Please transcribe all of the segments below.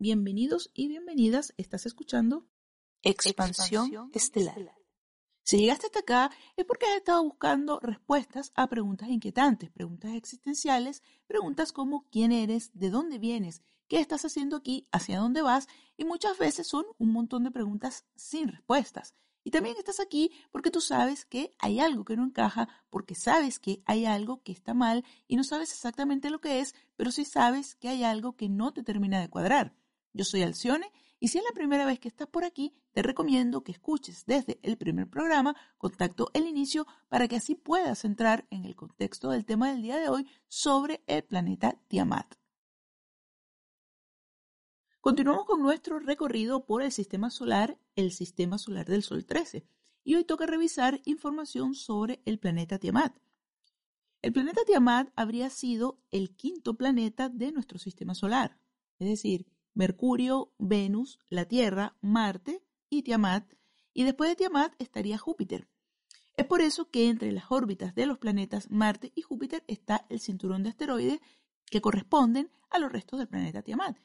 Bienvenidos y bienvenidas. Estás escuchando Expansión, Estelar. Si llegaste hasta acá es porque has estado buscando respuestas a preguntas inquietantes, preguntas existenciales, preguntas como quién eres, de dónde vienes, qué estás haciendo aquí, hacia dónde vas, y muchas veces son un montón de preguntas sin respuestas. Y también estás aquí porque tú sabes que hay algo que no encaja, porque sabes que hay algo que está mal y no sabes exactamente lo que es, pero sí sabes que hay algo que no te termina de cuadrar. Yo soy Alcione y si es la primera vez que estás por aquí, te recomiendo que escuches desde el primer programa Contacto el Inicio para que así puedas entrar en el contexto del tema del día de hoy sobre el planeta Tiamat. Continuamos con nuestro recorrido por el sistema solar, el sistema solar del Sol 13, y hoy toca revisar información sobre el planeta Tiamat. El planeta Tiamat habría sido el quinto planeta de nuestro sistema solar, es decir, Mercurio, Venus, la Tierra, Marte y Tiamat, y después de Tiamat estaría Júpiter. Es por eso que entre las órbitas de los planetas Marte y Júpiter está el cinturón de asteroides que corresponden a los restos del planeta Tiamat.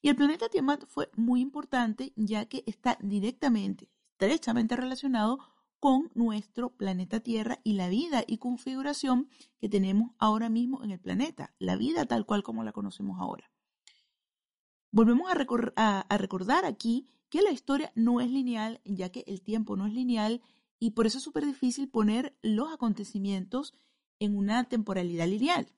Y el planeta Tiamat fue muy importante ya que está directamente, estrechamente relacionado con nuestro planeta Tierra y la vida y configuración que tenemos ahora mismo en el planeta, la vida tal cual como la conocemos ahora. Volvemos a, recordar aquí que la historia no es lineal, ya que el tiempo no es lineal y por eso es súper difícil poner los acontecimientos en una temporalidad lineal.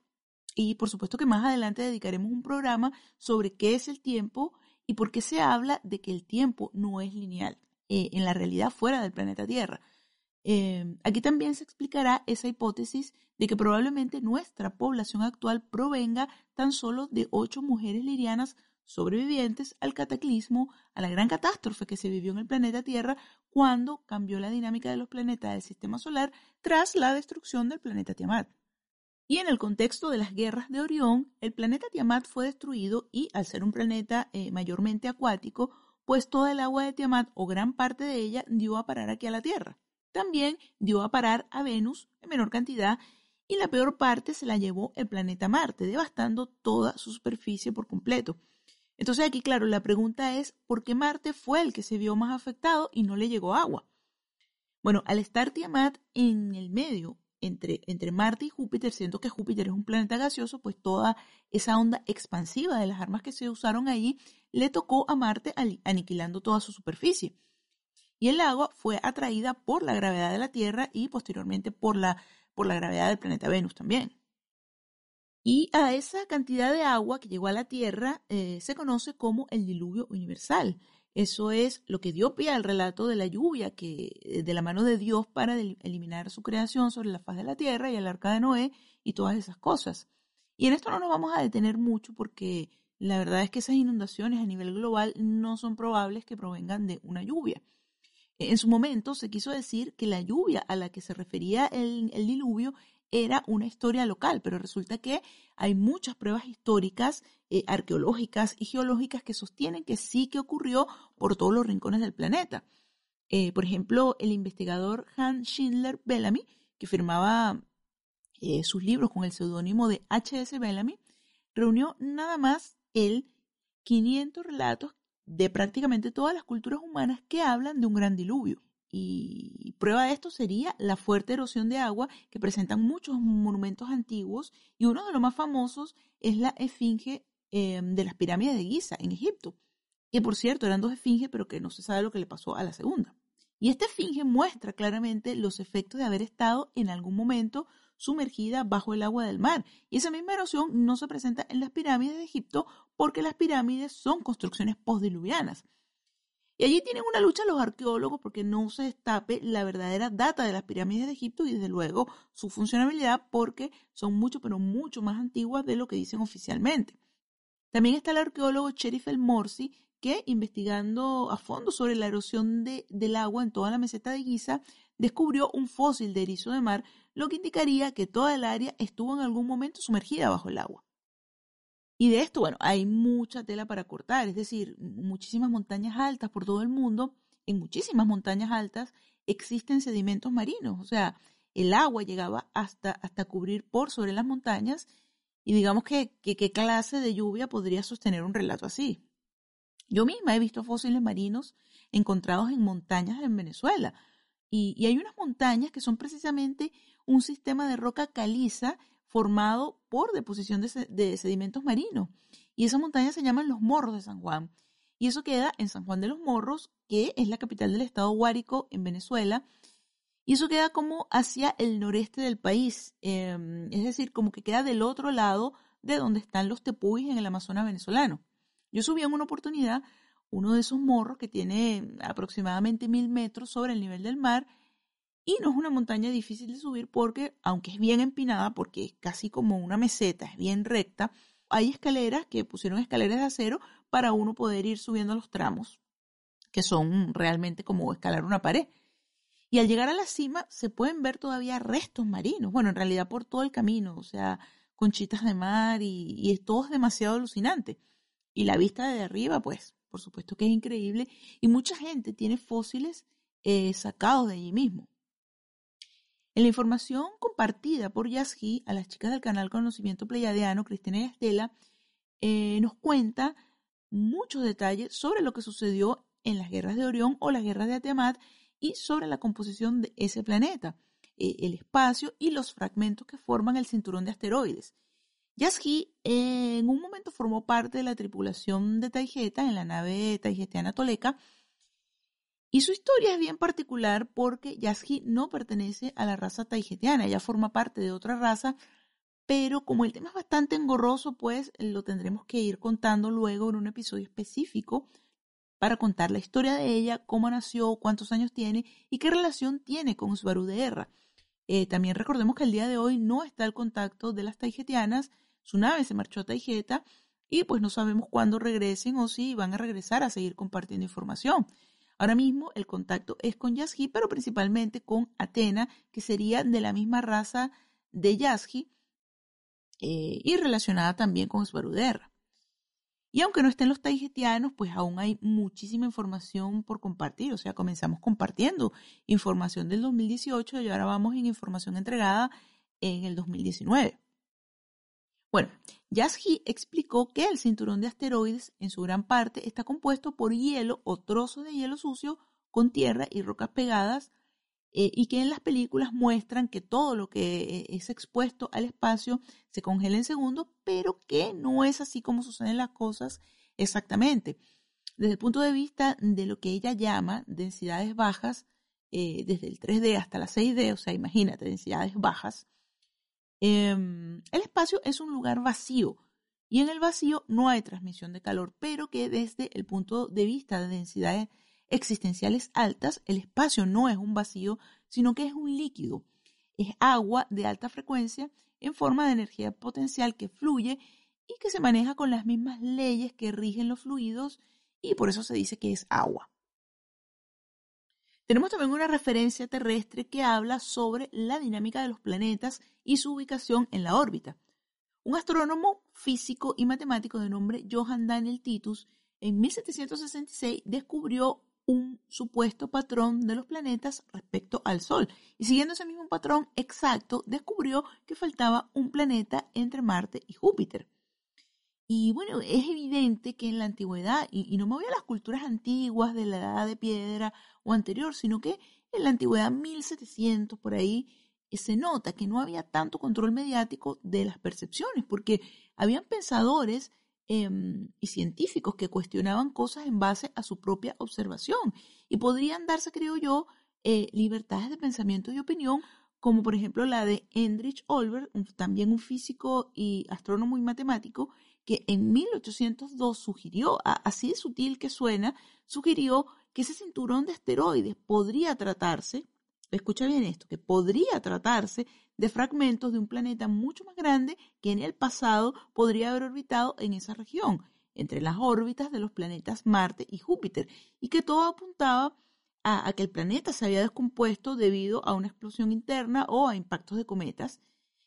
Y por supuesto que más adelante dedicaremos un programa sobre qué es el tiempo y por qué se habla de que el tiempo no es lineal eh, en la realidad fuera del planeta Tierra. Eh, aquí también se explicará esa hipótesis de que probablemente nuestra población actual provenga tan solo de ocho mujeres lirianas sobrevivientes al cataclismo, a la gran catástrofe que se vivió en el planeta Tierra cuando cambió la dinámica de los planetas del sistema solar tras la destrucción del planeta Tiamat. Y en el contexto de las guerras de Orión, el planeta Tiamat fue destruido y, al ser un planeta eh, mayormente acuático, pues toda el agua de Tiamat o gran parte de ella dio a parar aquí a la Tierra. También dio a parar a Venus en menor cantidad y la peor parte se la llevó el planeta Marte, devastando toda su superficie por completo. Entonces aquí, claro, la pregunta es, ¿por qué Marte fue el que se vio más afectado y no le llegó agua? Bueno, al estar Tiamat en el medio entre, entre Marte y Júpiter, siendo que Júpiter es un planeta gaseoso, pues toda esa onda expansiva de las armas que se usaron ahí le tocó a Marte aniquilando toda su superficie. Y el agua fue atraída por la gravedad de la Tierra y posteriormente por la, por la gravedad del planeta Venus también. Y a esa cantidad de agua que llegó a la Tierra eh, se conoce como el diluvio universal. Eso es lo que dio pie al relato de la lluvia, que eh, de la mano de Dios para eliminar su creación sobre la faz de la tierra y el arca de Noé y todas esas cosas. Y en esto no nos vamos a detener mucho porque la verdad es que esas inundaciones a nivel global no son probables que provengan de una lluvia. En su momento se quiso decir que la lluvia a la que se refería el, el diluvio era una historia local, pero resulta que hay muchas pruebas históricas, eh, arqueológicas y geológicas que sostienen que sí que ocurrió por todos los rincones del planeta. Eh, por ejemplo, el investigador Hans Schindler Bellamy, que firmaba eh, sus libros con el seudónimo de H.S. Bellamy, reunió nada más el 500 relatos de prácticamente todas las culturas humanas que hablan de un gran diluvio. Y prueba de esto sería la fuerte erosión de agua que presentan muchos monumentos antiguos y uno de los más famosos es la esfinge em, de las pirámides de Giza en Egipto. Que por cierto eran dos esfinges pero que no se sabe lo que le pasó a la segunda. Y esta esfinge muestra claramente los efectos de haber estado en algún momento sumergida bajo el agua del mar. Y esa misma erosión no se presenta en las pirámides de Egipto porque las pirámides son construcciones postdiluvianas. Y allí tienen una lucha los arqueólogos porque no se destape la verdadera data de las pirámides de Egipto y desde luego su funcionabilidad porque son mucho, pero mucho más antiguas de lo que dicen oficialmente. También está el arqueólogo Cherif El Morsi que, investigando a fondo sobre la erosión del agua en toda la meseta de Giza, descubrió un fósil de erizo de mar, lo que indicaría que toda el área estuvo en algún momento sumergida bajo el agua. Y de esto, bueno, hay mucha tela para cortar, es decir, muchísimas montañas altas por todo el mundo, en muchísimas montañas altas existen sedimentos marinos, o sea, el agua llegaba hasta, hasta cubrir por sobre las montañas Y digamos que qué clase de lluvia podría sostener un relato así. Yo misma he visto fósiles marinos encontrados en montañas en Venezuela. Y, hay unas montañas que son precisamente un sistema de roca caliza formado por deposición de, sedimentos marinos. Y esas montañas se llaman los Morros de San Juan. Y eso queda en San Juan de los Morros, que es la capital del estado Guárico en Venezuela. Y eso queda como hacia el noreste del país, em, es decir, como que queda del otro lado de donde están los tepuis en el Amazonas venezolano. Yo subí en una oportunidad uno de esos morros que tiene aproximadamente mil metros sobre el nivel del mar y no es una montaña difícil de subir porque, aunque es bien empinada, porque es casi como una meseta, es bien recta, hay escaleras que pusieron escaleras de acero para uno poder ir subiendo los tramos, que son realmente como escalar una pared. Y al llegar a la cima se pueden ver todavía restos marinos, bueno, en realidad por todo el camino, o sea, conchitas de mar y, y todo es demasiado alucinante. Y la vista de arriba, pues, por supuesto que es increíble. Y mucha gente tiene fósiles eh, sacados de allí mismo. En la información compartida por Yasgi a las chicas del canal Conocimiento Pleiadiano, Cristina y Estela, eh, nos cuenta muchos detalles sobre lo que sucedió en las guerras de Orión o las guerras de Atiamat y sobre la composición de ese planeta, eh, el espacio y los fragmentos que forman el cinturón de asteroides. Yasgi en un momento formó parte de la tripulación de Taijeta en la nave taijetiana Toleca y su historia es bien particular porque Yasgi no pertenece a la raza taijetiana, ella forma parte de otra raza, pero como el tema es bastante engorroso, pues lo tendremos que ir contando luego en un episodio específico para contar la historia de ella, cómo nació, cuántos años tiene y qué relación tiene con Subaru de Erra. Eh, también recordemos que el día de hoy no está el contacto de las taijetianas, su nave se marchó a Taijeta y pues no sabemos cuándo regresen o si van a regresar a seguir compartiendo información. Ahora mismo el contacto es con Yasgi, pero principalmente con Atena, que sería de la misma raza de Yasgi eh, y relacionada también con Svaruderra. Y aunque no estén los taijetianos, pues aún hay muchísima información por compartir. O sea, comenzamos compartiendo información del 2018 y ahora vamos en información entregada en el 2019. Bueno, Yasgi explicó que el cinturón de asteroides en su gran parte está compuesto por hielo o trozos de hielo sucio con tierra y rocas pegadas eh, y que en las películas muestran que todo lo que eh, es expuesto al espacio se congela en segundos, pero que no es así como suceden las cosas exactamente. Desde el punto de vista de lo que ella llama densidades bajas, eh, desde el 3D hasta la 6D, o sea, imagínate, densidades bajas, em, el espacio es un lugar vacío y en el vacío no hay transmisión de calor, pero que desde el punto de vista de densidades existenciales altas, el espacio no es un vacío, sino que es un líquido. Es agua de alta frecuencia en forma de energía potencial que fluye y que se maneja con las mismas leyes que rigen los fluidos y por eso se dice que es agua. Tenemos también una referencia terrestre que habla sobre la dinámica de los planetas y su ubicación en la órbita. Un astrónomo físico y matemático de nombre Johann Daniel Titus en 1766 descubrió un supuesto patrón de los planetas respecto al Sol. Y siguiendo ese mismo patrón exacto, descubrió que faltaba un planeta entre Marte y Júpiter. Y bueno, es evidente que en la antigüedad, y, no me voy a las culturas antiguas de la edad de piedra o anterior, sino que en la antigüedad 1700 por ahí, eh, se nota que no había tanto control mediático de las percepciones, porque habían pensadores Em, y científicos que cuestionaban cosas en base a su propia observación. Y podrían darse, creo yo, eh, libertades de pensamiento y opinión, como por ejemplo la de Hendrich Olbert, también un físico y astrónomo y matemático, que en 1802 sugirió, así de sutil que suena, sugirió que ese cinturón de asteroides podría tratarse, escucha bien esto, que podría tratarse de fragmentos de un planeta mucho más grande que en el pasado podría haber orbitado en esa región, entre las órbitas de los planetas Marte y Júpiter, y que todo apuntaba a, que el planeta se había descompuesto debido a una explosión interna o a impactos de cometas.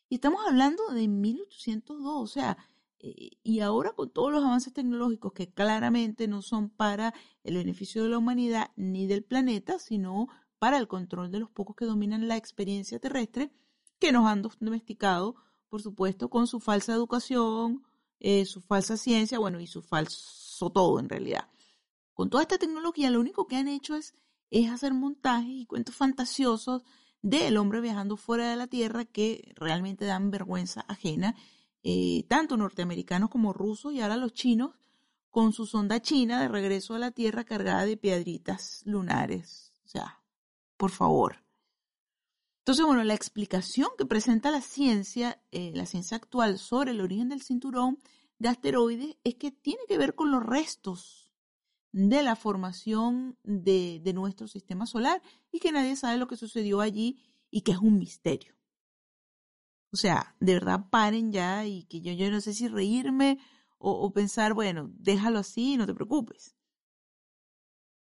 Y estamos hablando de 1802, o sea, y ahora con todos los avances tecnológicos que claramente no son para el beneficio de la humanidad ni del planeta, sino para el control de los pocos que dominan la experiencia terrestre, que nos han domesticado por supuesto, con su falsa educación, eh, su falsa ciencia, bueno, y su falso todo en realidad. Con toda esta tecnología, lo único que han hecho es, es hacer montajes y cuentos fantasiosos del hombre viajando fuera de la Tierra que realmente dan vergüenza ajena, eh, tanto norteamericanos como rusos y ahora los chinos con su sonda china de regreso a la Tierra cargada de piedritas lunares. O sea, por favor. Entonces, bueno, la explicación que presenta la ciencia, eh, la ciencia actual sobre el origen del cinturón de asteroides es que tiene que ver con los restos de la formación de, de nuestro sistema solar y que nadie sabe lo que sucedió allí y que es un misterio. O sea, de verdad paren ya y que yo, yo no sé si reírme o, pensar, bueno, déjalo así, no te preocupes.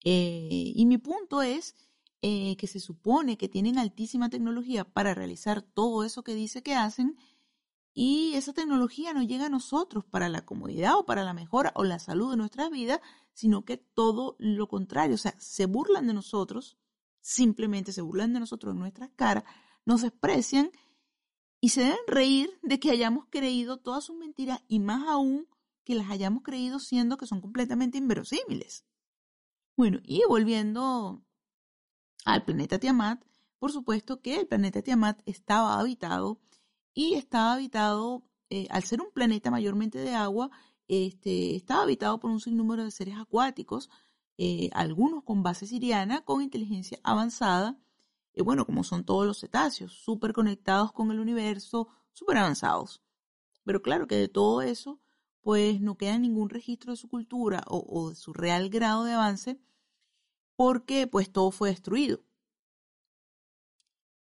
Eh, y mi punto es eh, que se supone que tienen altísima tecnología para realizar todo eso que dice que hacen y esa tecnología no llega a nosotros para la comodidad o para la mejora o la salud de nuestras vidas, sino que todo lo contrario, o sea, se burlan de nosotros, simplemente se burlan de nosotros en nuestras caras, nos desprecian y se deben reír de que hayamos creído todas sus mentiras y más aún que las hayamos creído siendo que son completamente inverosímiles. Bueno, y volviendo al planeta Tiamat, por supuesto que el planeta Tiamat estaba habitado y estaba habitado, eh, al ser un planeta mayormente de agua, este, estaba habitado por un sinnúmero de seres acuáticos, eh, algunos con base siriana, con inteligencia avanzada, y bueno, como son todos los cetáceos, súper conectados con el universo, súper avanzados. Pero claro que de todo eso pues no queda ningún registro de su cultura o, de su real grado de avance, porque pues todo fue destruido.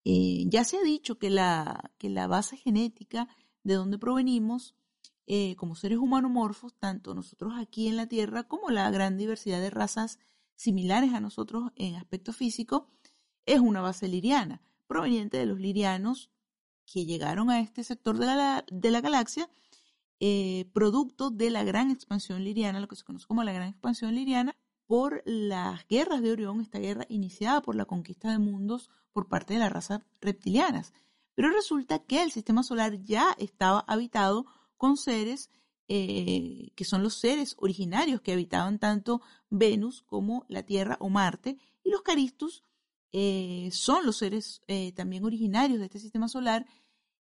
Eh, ya se ha dicho que la, que la base genética de donde provenimos, eh, como seres humanomorfos, tanto nosotros aquí en la Tierra como la gran diversidad de razas similares a nosotros en aspecto físico, es una base liriana, proveniente de los lirianos que llegaron a este sector de la, de la galaxia eh, producto de la gran expansión liriana, lo que se conoce como la gran expansión liriana, por las guerras de Orión, esta guerra iniciada por la conquista de mundos por parte de las razas reptilianas. Pero resulta que el sistema solar ya estaba habitado con seres eh, que son los seres originarios que habitaban tanto Venus como la Tierra o Marte, y los Caristus eh, son los seres también originarios de este sistema solar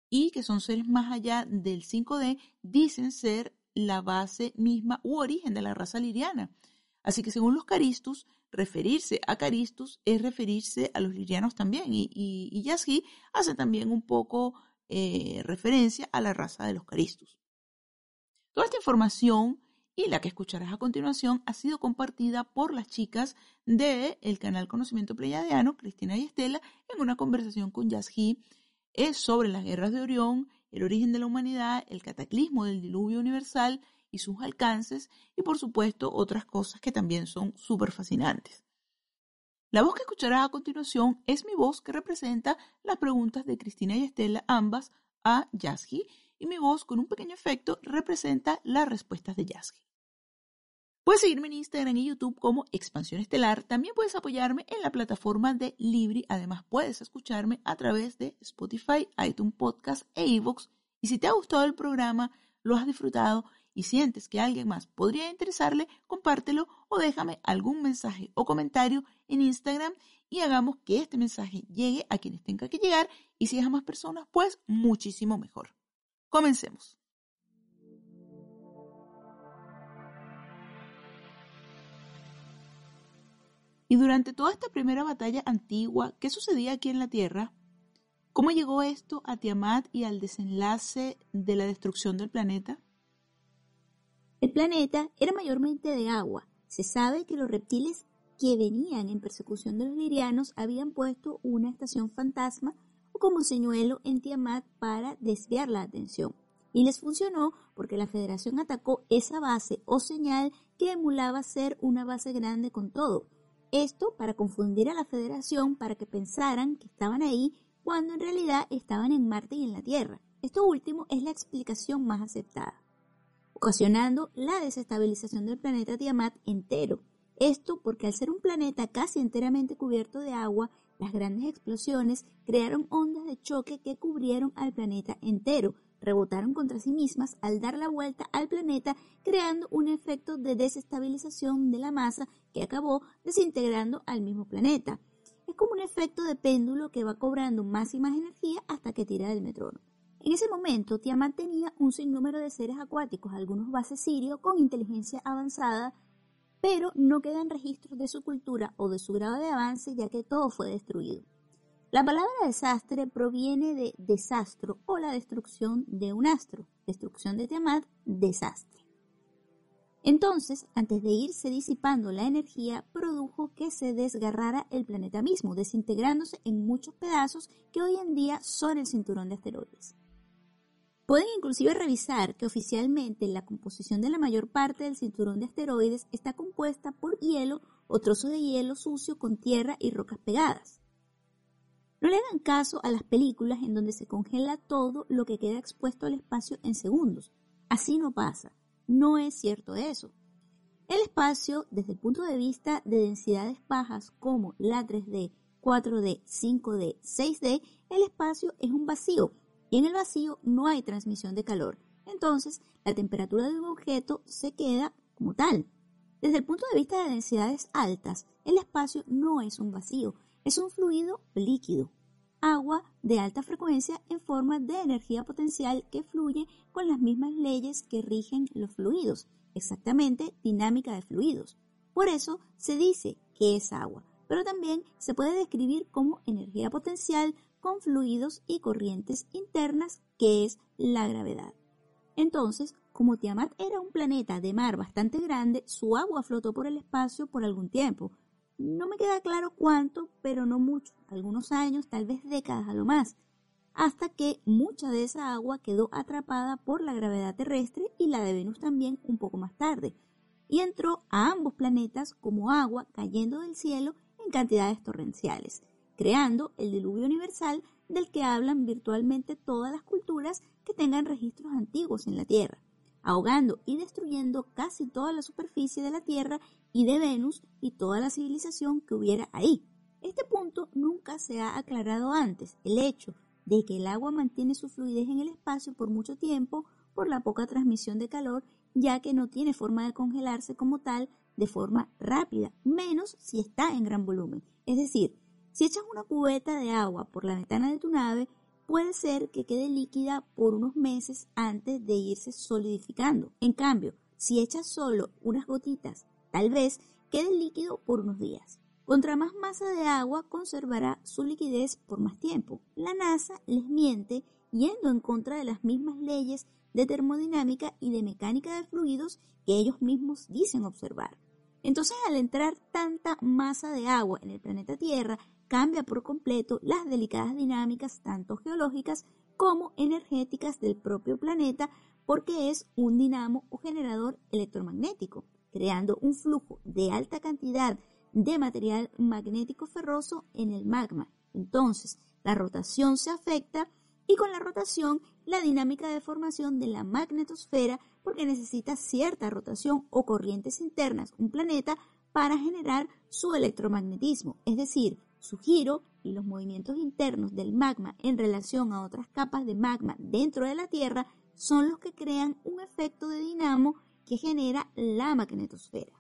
y que son seres más allá del 5D, dicen ser la base misma u origen de la raza liriana. Así que según los caristus, referirse a caristus es referirse a los lirianos también. Y, y, hace también un poco eh, referencia a la raza de los caristus. Toda esta información y la que escucharás a continuación ha sido compartida por las chicas del el canal Conocimiento Pleiadiano, Cristina y Estela, en una conversación con Yazgi es sobre las guerras de Orión, el origen de la humanidad, el cataclismo del diluvio universal y sus alcances, y por supuesto otras cosas que también son súper fascinantes. La voz que escucharás a continuación es mi voz que representa las preguntas de Cristina y Estela, ambas a Yasgi, y mi voz con un pequeño efecto representa las respuestas de Yasgi. Puedes seguirme en Instagram y YouTube como Expansión Estelar. También puedes apoyarme en la plataforma de Libri. Además, puedes escucharme a través de Spotify, iTunes Podcast e iVoox. Y si te ha gustado el programa, lo has disfrutado y sientes que a alguien más podría interesarle, compártelo o déjame algún mensaje o comentario en Instagram y hagamos que este mensaje llegue a quienes tenga que llegar y si es a más personas, pues muchísimo mejor. Comencemos. Y durante toda esta primera batalla antigua, ¿qué sucedía aquí en la Tierra? ¿Cómo llegó esto a Tiamat y al desenlace de la destrucción del planeta? El planeta era mayormente de agua. Se sabe que los reptiles que venían en persecución de los lirianos habían puesto una estación fantasma o como señuelo en Tiamat para desviar la atención. Y les funcionó porque la Federación atacó esa base o señal que emulaba ser una base grande con todo, esto para confundir a la Federación para que pensaran que estaban ahí cuando en realidad estaban en Marte y en la Tierra. Esto último es la explicación más aceptada, ocasionando la desestabilización del planeta Tiamat entero. Esto porque al ser un planeta casi enteramente cubierto de agua, las grandes explosiones crearon ondas de choque que cubrieron al planeta entero, rebotaron contra sí mismas al dar la vuelta al planeta, creando un efecto de desestabilización de la masa que acabó desintegrando al mismo planeta. Es como un efecto de péndulo que va cobrando más y más energía hasta que tira del metrónomo. En ese momento, Tiamat tenía un sinnúmero de seres acuáticos, algunos bases sirios con inteligencia avanzada, pero no quedan registros de su cultura o de su grado de avance ya que todo fue destruido. La palabra desastre proviene de desastro o la destrucción de un astro, destrucción de Tiamat, desastre. Entonces, antes de irse disipando la energía, produjo que se desgarrara el planeta mismo, desintegrándose en muchos pedazos que hoy en día son el cinturón de asteroides. Pueden inclusive revisar que oficialmente la composición de la mayor parte del cinturón de asteroides está compuesta por hielo o trozos de hielo sucio con tierra y rocas pegadas. No le hagan caso a las películas en donde se congela todo lo que queda expuesto al espacio en segundos. Así no pasa. No es cierto eso. El espacio, desde el punto de vista de densidades bajas como la 3D, 4D, 5D, 6D, el espacio es un vacío y en el vacío no hay transmisión de calor. Entonces, la temperatura de un objeto se queda como tal. Desde el punto de vista de densidades altas, el espacio no es un vacío, es un fluido líquido, agua de alta frecuencia en forma de energía potencial que fluye con las mismas leyes que rigen los fluidos, exactamente dinámica de fluidos. Por eso se dice que es agua, pero también se puede describir como energía potencial con fluidos y corrientes internas, que es la gravedad. Entonces, como Tiamat era un planeta de mar bastante grande, su agua flotó por el espacio por algún tiempo, no me queda claro cuánto, pero no mucho, algunos años, tal vez décadas a lo más, hasta que mucha de esa agua quedó atrapada por la gravedad terrestre y la de Venus también un poco más tarde, y entró a ambos planetas como agua cayendo del cielo en cantidades torrenciales, creando el diluvio universal del que hablan virtualmente todas las culturas que tengan registros antiguos en la Tierra ahogando y destruyendo casi toda la superficie de la Tierra y de Venus y toda la civilización que hubiera ahí. Este punto nunca se ha aclarado antes, el hecho de que el agua mantiene su fluidez en el espacio por mucho tiempo por la poca transmisión de calor, ya que no tiene forma de congelarse como tal de forma rápida, menos si está en gran volumen. Es decir, si echas una cubeta de agua por la ventana de tu nave, puede ser que quede líquida por unos meses antes de irse solidificando. En cambio, si echas solo unas gotitas, tal vez quede líquido por unos días. Contra más masa de agua conservará su liquidez por más tiempo. La NASA les miente yendo en contra de las mismas leyes de termodinámica y de mecánica de fluidos que ellos mismos dicen observar. Entonces, al entrar tanta masa de agua en el planeta Tierra, cambia por completo las delicadas dinámicas tanto geológicas como energéticas del propio planeta porque es un dinamo o generador electromagnético, creando un flujo de alta cantidad de material magnético ferroso en el magma. Entonces, la rotación se afecta y con la rotación la dinámica de formación de la magnetosfera porque necesita cierta rotación o corrientes internas un planeta para generar su electromagnetismo, es decir, su giro y los movimientos internos del magma en relación a otras capas de magma dentro de la Tierra son los que crean un efecto de dinamo que genera la magnetosfera.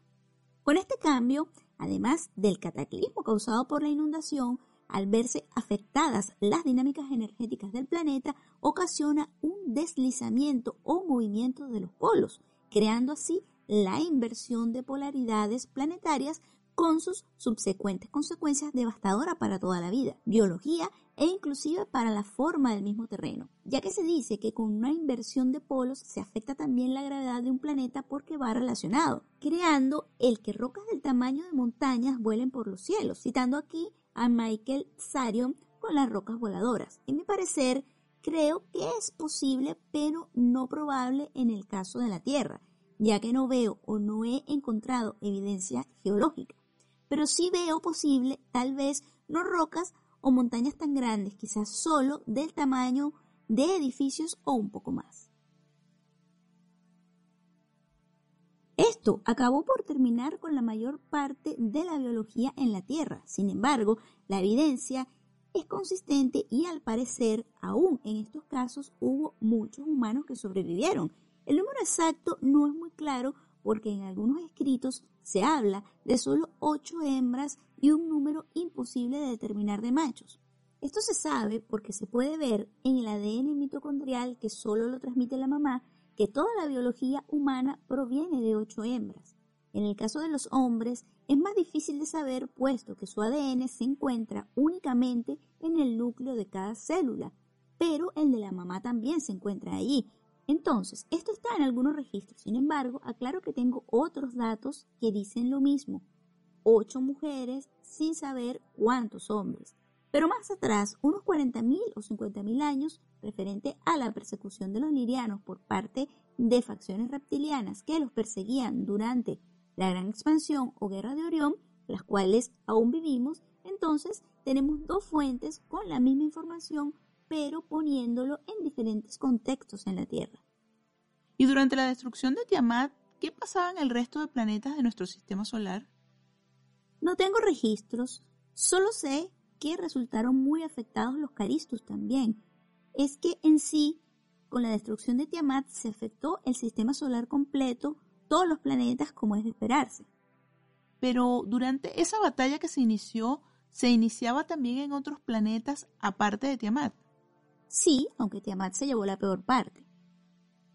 Con este cambio, además del cataclismo causado por la inundación, al verse afectadas las dinámicas energéticas del planeta, ocasiona un deslizamiento o movimiento de los polos, creando así la inversión de polaridades planetarias con sus subsecuentes consecuencias devastadoras para toda la vida, biología e inclusive para la forma del mismo terreno, ya que se dice que con una inversión de polos se afecta también la gravedad de un planeta porque va relacionado, creando el que rocas del tamaño de montañas vuelen por los cielos, citando aquí a Michael Sarion con las rocas voladoras. En mi parecer, creo que es posible, pero no probable en el caso de la Tierra, ya que no veo o no he encontrado evidencia geológica pero sí veo posible tal vez no rocas o montañas tan grandes, quizás solo del tamaño de edificios o un poco más. Esto acabó por terminar con la mayor parte de la biología en la Tierra. Sin embargo, la evidencia es consistente y al parecer aún en estos casos hubo muchos humanos que sobrevivieron. El número exacto no es muy claro porque en algunos escritos se habla de solo ocho hembras y un número imposible de determinar de machos. Esto se sabe porque se puede ver en el ADN mitocondrial que solo lo transmite la mamá que toda la biología humana proviene de ocho hembras. En el caso de los hombres es más difícil de saber puesto que su ADN se encuentra únicamente en el núcleo de cada célula, pero el de la mamá también se encuentra allí. Entonces, esto está en algunos registros. Sin embargo, aclaro que tengo otros datos que dicen lo mismo. Ocho mujeres sin saber cuántos hombres. Pero más atrás, unos 40.000 o 50.000 años, referente a la persecución de los lirianos por parte de facciones reptilianas que los perseguían durante la Gran Expansión o Guerra de Orión, las cuales aún vivimos, entonces tenemos dos fuentes con la misma información, pero poniéndolo en diferentes contextos en la Tierra. Y durante la destrucción de Tiamat, ¿qué pasaba en el resto de planetas de nuestro sistema solar? No tengo registros, solo sé que resultaron muy afectados los Caristus también. Es que en sí, con la destrucción de Tiamat se afectó el sistema solar completo, todos los planetas como es de esperarse. Pero durante esa batalla que se inició, se iniciaba también en otros planetas aparte de Tiamat. Sí, aunque Tiamat se llevó la peor parte.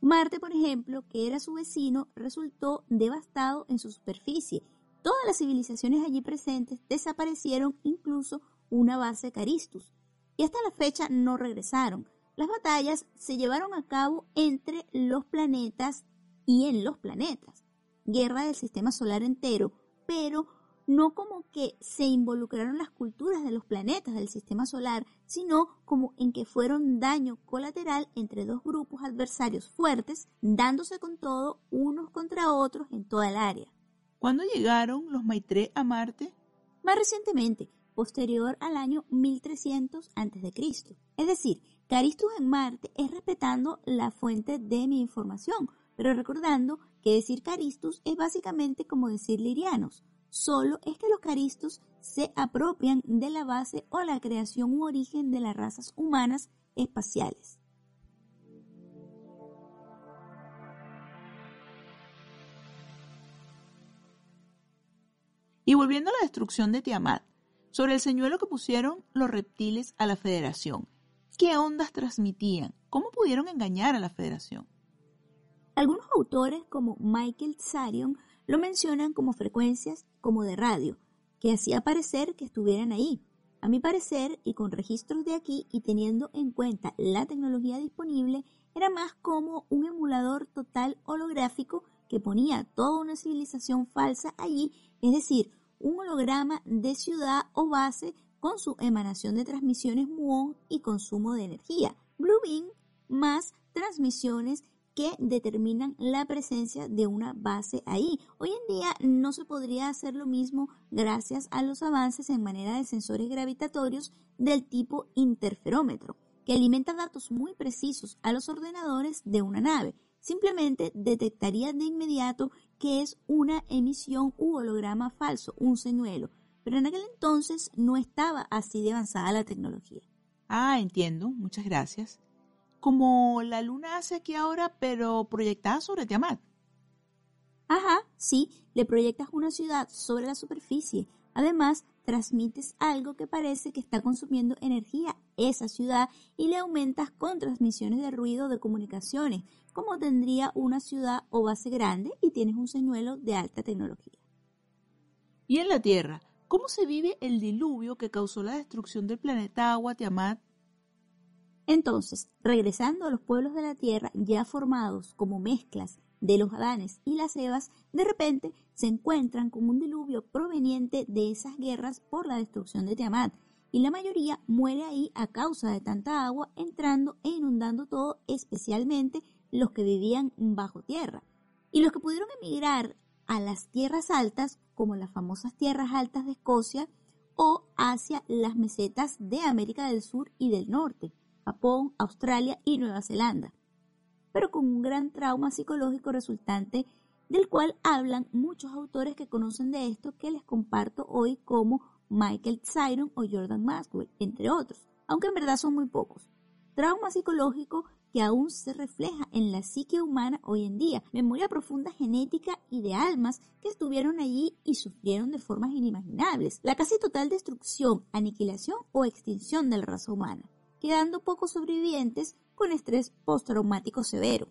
Marte, por ejemplo, que era su vecino, resultó devastado en su superficie. Todas las civilizaciones allí presentes desaparecieron, incluso una base Caristus, y hasta la fecha no regresaron. Las batallas se llevaron a cabo entre los planetas y en los planetas. Guerra del sistema solar entero, pero no como que se involucraron las culturas de los planetas del sistema solar, sino como en que fueron daño colateral entre dos grupos adversarios fuertes, dándose con todo unos contra otros en toda el área. ¿Cuándo llegaron los Maitre a Marte? Más recientemente, posterior al año 1300 a.C. Es decir, Caristus en Marte es respetando la fuente de mi información, pero recordando que decir caristus es básicamente como decir lirianos, solo es que los caristus se apropian de la base o la creación u origen de las razas humanas espaciales. Y volviendo a la destrucción de Tiamat, sobre el señuelo que pusieron los reptiles a la Federación, ¿qué ondas transmitían? ¿Cómo pudieron engañar a la Federación? Algunos autores, como Michael Tsarion, lo mencionan como frecuencias como de radio, que hacía parecer que estuvieran ahí. A mi parecer, y con registros de aquí y teniendo en cuenta la tecnología disponible, era más como un emulador total holográfico que ponía toda una civilización falsa allí, es decir, un holograma de ciudad o base con su emanación de transmisiones muón y consumo de energía. Bluebeam más transmisiones que determinan la presencia de una base ahí. Hoy en día no se podría hacer lo mismo gracias a los avances en manera de sensores gravitatorios del tipo interferómetro, que alimenta datos muy precisos a los ordenadores de una nave. Simplemente detectaría de inmediato que es una emisión u holograma falso, un señuelo. Pero en aquel entonces no estaba así de avanzada la tecnología. Ah, entiendo. Muchas gracias como la luna hace aquí ahora, pero proyectada sobre Tiamat. Ajá, sí, le proyectas una ciudad sobre la superficie. Además, transmites algo que parece que está consumiendo energía esa ciudad y le aumentas con transmisiones de ruido de comunicaciones, como tendría una ciudad o base grande y tienes un señuelo de alta tecnología. ¿Y en la Tierra? ¿Cómo se vive el diluvio que causó la destrucción del planeta Agua Tiamat entonces, regresando a los pueblos de la tierra ya formados como mezclas de los Adanes y las Evas, de repente se encuentran con un diluvio proveniente de esas guerras por la destrucción de Tiamat, y la mayoría muere ahí a causa de tanta agua entrando e inundando todo, especialmente los que vivían bajo tierra. Y los que pudieron emigrar a las tierras altas, como las famosas tierras altas de Escocia, o hacia las mesetas de América del Sur y del Norte, Japón, Australia y Nueva Zelanda, pero con un gran trauma psicológico resultante del cual hablan muchos autores que conocen de esto que les comparto hoy como Michael Zyron o Jordan Maxwell, entre otros, aunque en verdad son muy pocos. Trauma psicológico que aún se refleja en la psique humana hoy en día, memoria profunda genética y de almas que estuvieron allí y sufrieron de formas inimaginables, la casi total destrucción, aniquilación o extinción de la raza humana, quedando pocos sobrevivientes con estrés postraumático severo.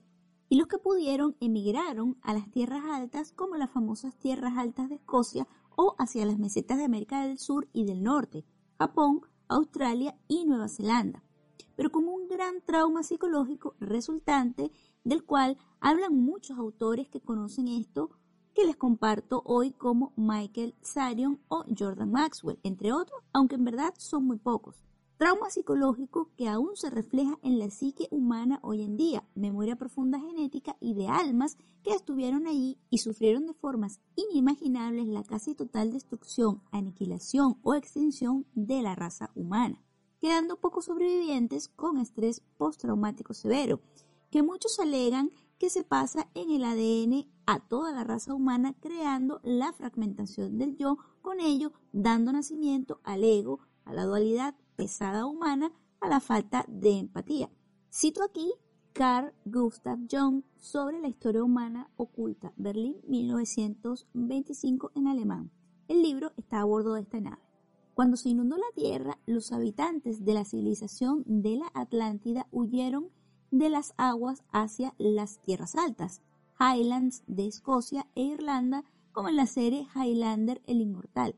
Y los que pudieron emigraron a las tierras altas como las famosas tierras altas de Escocia o hacia las mesetas de América del Sur y del Norte, Japón, Australia y Nueva Zelanda, pero con un gran trauma psicológico resultante del cual hablan muchos autores que conocen esto que les comparto hoy como Michael Sarion o Jordan Maxwell, entre otros, aunque en verdad son muy pocos. Trauma psicológico que aún se refleja en la psique humana hoy en día, memoria profunda genética y de almas que estuvieron allí y sufrieron de formas inimaginables la casi total destrucción, aniquilación o extinción de la raza humana, quedando pocos sobrevivientes con estrés postraumático severo, que muchos alegan que se pasa en el ADN a toda la raza humana creando la fragmentación del yo, con ello dando nacimiento al ego, a la dualidad pesada humana a la falta de empatía. Cito aquí Carl Gustav Jung sobre la historia humana oculta, Berlín 1925 en alemán. El libro está a bordo de esta nave. Cuando se inundó la Tierra, los habitantes de la civilización de la Atlántida huyeron de las aguas hacia las tierras altas, Highlands de Escocia e Irlanda, como en la serie Highlander el Inmortal.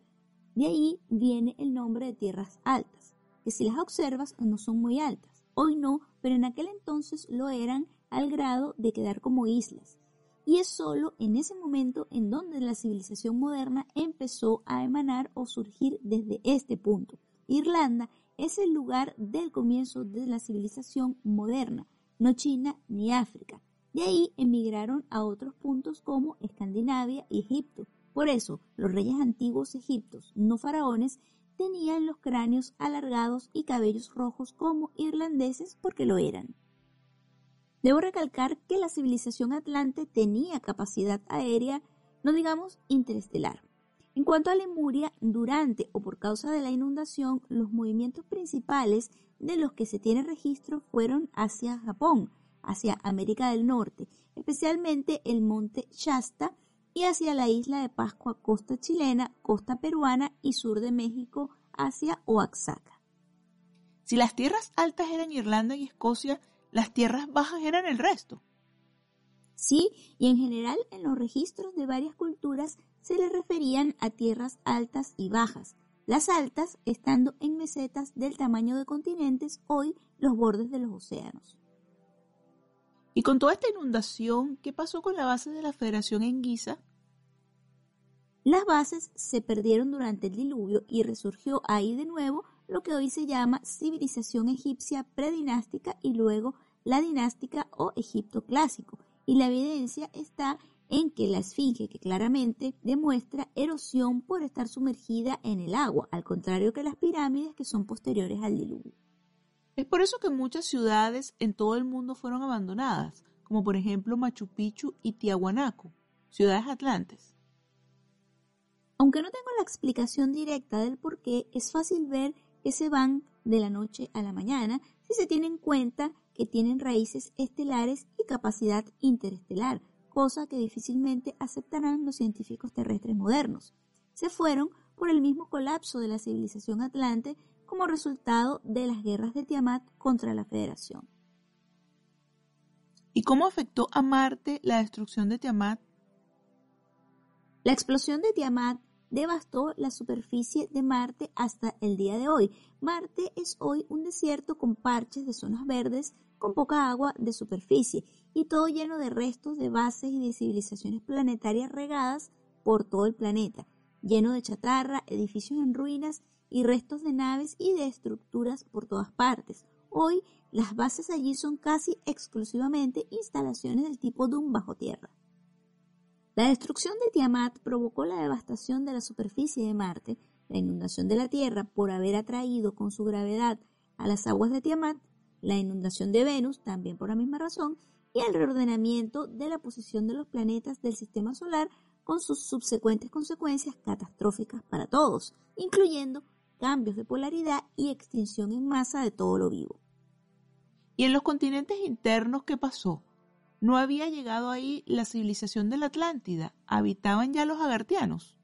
De ahí viene el nombre de tierras altas que si las observas no son muy altas. Hoy no, pero en aquel entonces lo eran al grado de quedar como islas. Y es solo en ese momento en donde la civilización moderna empezó a emanar o surgir desde este punto. Irlanda es el lugar del comienzo de la civilización moderna, no China ni África. De ahí emigraron a otros puntos como Escandinavia y Egipto. Por eso, los reyes antiguos egiptos, no faraones, tenían los cráneos alargados y cabellos rojos como irlandeses porque lo eran. Debo recalcar que la civilización atlante tenía capacidad aérea, no digamos interestelar. En cuanto a Lemuria, durante o por causa de la inundación, los movimientos principales de los que se tiene registro fueron hacia Japón, hacia América del Norte, especialmente el monte Shasta, y hacia la isla de Pascua, costa chilena, costa peruana y sur de México hacia Oaxaca. Si las tierras altas eran Irlanda y Escocia, las tierras bajas eran el resto. Sí, y en general en los registros de varias culturas se le referían a tierras altas y bajas, las altas estando en mesetas del tamaño de continentes, hoy los bordes de los océanos. Y con toda esta inundación, ¿qué pasó con la base de la Federación en Giza? Las bases se perdieron durante el diluvio y resurgió ahí de nuevo lo que hoy se llama civilización egipcia predinástica y luego la dinástica o Egipto clásico. Y la evidencia está en que la esfinge, que claramente demuestra erosión por estar sumergida en el agua, al contrario que las pirámides que son posteriores al diluvio. Es por eso que muchas ciudades en todo el mundo fueron abandonadas, como por ejemplo Machu Picchu y Tiahuanaco, ciudades atlantes. Aunque no tengo la explicación directa del por qué, es fácil ver que se van de la noche a la mañana si se tiene en cuenta que tienen raíces estelares y capacidad interestelar, cosa que difícilmente aceptarán los científicos terrestres modernos. Se fueron por el mismo colapso de la civilización atlante como resultado de las guerras de Tiamat contra la Federación. ¿Y cómo afectó a Marte la destrucción de Tiamat? La explosión de Tiamat devastó la superficie de Marte hasta el día de hoy. Marte es hoy un desierto con parches de zonas verdes, con poca agua de superficie y todo lleno de restos de bases y de civilizaciones planetarias regadas por todo el planeta, lleno de chatarra, edificios en ruinas y restos de naves y de estructuras por todas partes. Hoy las bases allí son casi exclusivamente instalaciones del tipo Doom bajo tierra. La destrucción de Tiamat provocó la devastación de la superficie de Marte, la inundación de la Tierra por haber atraído con su gravedad a las aguas de Tiamat, la inundación de Venus también por la misma razón, y el reordenamiento de la posición de los planetas del sistema solar con sus subsecuentes consecuencias catastróficas para todos, incluyendo cambios de polaridad y extinción en masa de todo lo vivo. ¿Y en los continentes internos qué pasó? ¿No había llegado ahí la civilización de la Atlántida? ¿Habitaban ya los agartianos?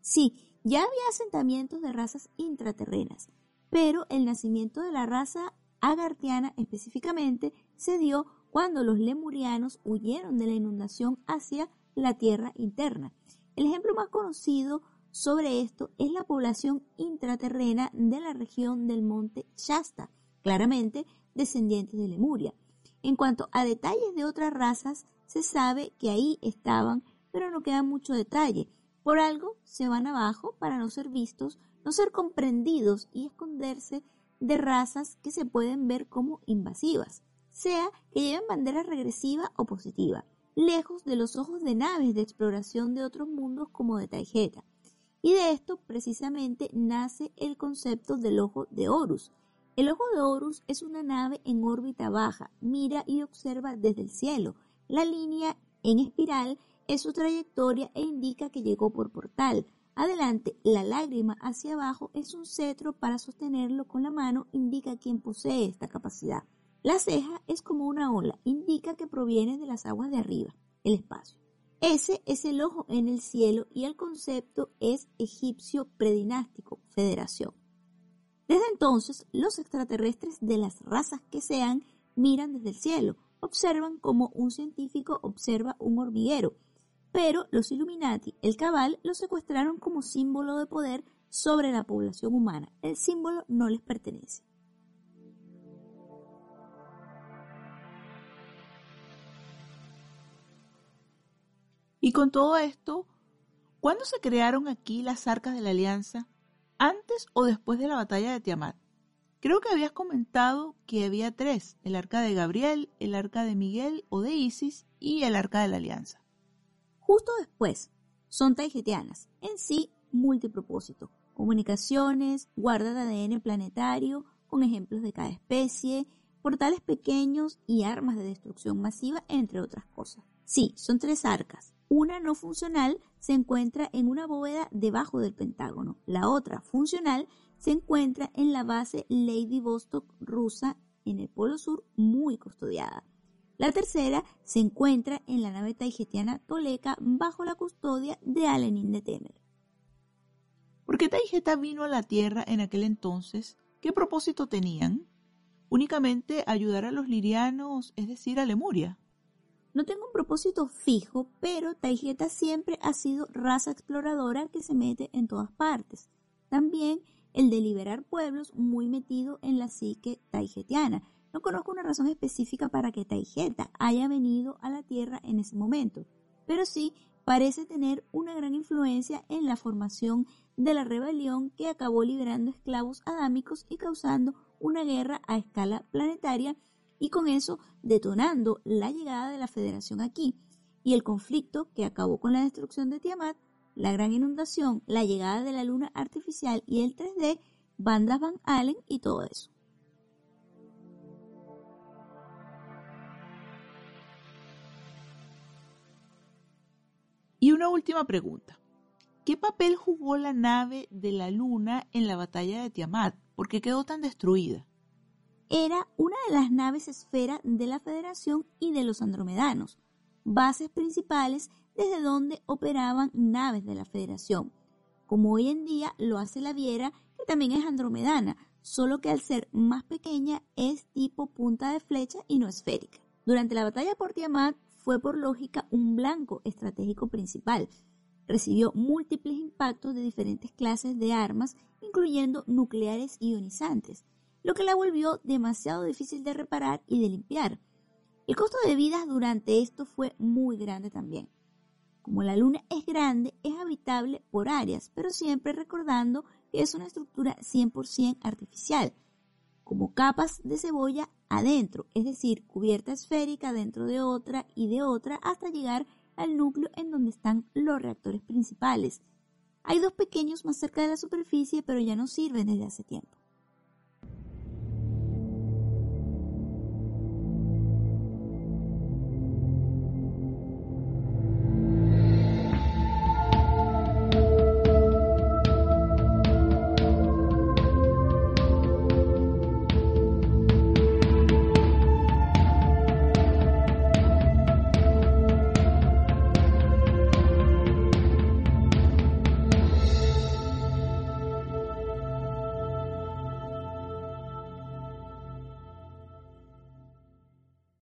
Sí, ya había asentamientos de razas intraterrenas, pero el nacimiento de la raza agartiana específicamente se dio cuando los lemurianos huyeron de la inundación hacia la tierra interna. El ejemplo más conocido sobre esto es la población intraterrena de la región del monte Shasta, claramente descendientes de Lemuria. En cuanto a detalles de otras razas, se sabe que ahí estaban, pero no queda mucho detalle. Por algo se van abajo para no ser vistos, no ser comprendidos y esconderse de razas que se pueden ver como invasivas, sea que lleven bandera regresiva o positiva, lejos de los ojos de naves de exploración de otros mundos como de Taijeta. Y de esto precisamente nace el concepto del ojo de Horus. El ojo de Horus es una nave en órbita baja, mira y observa desde el cielo. La línea en espiral es su trayectoria e indica que llegó por portal. Adelante, la lágrima hacia abajo es un cetro para sostenerlo con la mano, indica quien posee esta capacidad. La ceja es como una ola, indica que proviene de las aguas de arriba, el espacio. Ese es el ojo en el cielo y el concepto es egipcio predinástico, federación. Desde entonces, los extraterrestres de las razas que sean miran desde el cielo, observan como un científico observa un hormiguero, pero los Illuminati, el cabal, lo secuestraron como símbolo de poder sobre la población humana. El símbolo no les pertenece. Y con todo esto, ¿cuándo se crearon aquí las arcas de la alianza? ¿Antes o después de la batalla de Tiamat? Creo que habías comentado que había tres, el arca de Gabriel, el arca de Miguel o de Isis y el arca de la alianza. Justo después, son taigetianas, en sí multipropósito, comunicaciones, guarda de ADN planetario, con ejemplos de cada especie, portales pequeños y armas de destrucción masiva, entre otras cosas. Sí, son tres arcas, una no funcional se encuentra en una bóveda debajo del Pentágono. La otra, funcional, se encuentra en la base Lady Vostok rusa en el Polo Sur, muy custodiada. La tercera se encuentra en la nave taijetiana Toleka bajo la custodia de Alenin de Temer. ¿Por qué Taijeta vino a la Tierra en aquel entonces? ¿Qué propósito tenían? Únicamente ayudar a los lirianos, es decir, a Lemuria. No tengo un propósito fijo, pero Taijeta siempre ha sido raza exploradora que se mete en todas partes. También el de liberar pueblos muy metido en la psique taijetiana. No conozco una razón específica para que Taijeta haya venido a la Tierra en ese momento, pero sí parece tener una gran influencia en la formación de la rebelión que acabó liberando esclavos adámicos y causando una guerra a escala planetaria y con eso detonando la llegada de la Federación aquí y el conflicto que acabó con la destrucción de Tiamat, la gran inundación, la llegada de la luna artificial y el 3D, bandas Van Allen y todo eso. Y una última pregunta. ¿Qué papel jugó la nave de la luna en la batalla de Tiamat? ¿Por qué quedó tan destruida? Era una de las naves esfera de la Federación y de los andromedanos, bases principales desde donde operaban naves de la Federación, como hoy en día lo hace la Viera, que también es andromedana, solo que al ser más pequeña es tipo punta de flecha y no esférica. Durante la batalla por Tiamat fue por lógica un blanco estratégico principal. Recibió múltiples impactos de diferentes clases de armas, incluyendo nucleares ionizantes, lo que la volvió demasiado difícil de reparar y de limpiar. El costo de vida durante esto fue muy grande también. Como la luna es grande, es habitable por áreas, pero siempre recordando que es una estructura 100% artificial, como capas de cebolla adentro, es decir, cubierta esférica dentro de otra y de otra hasta llegar al núcleo en donde están los reactores principales. Hay dos pequeños más cerca de la superficie, pero ya no sirven desde hace tiempo.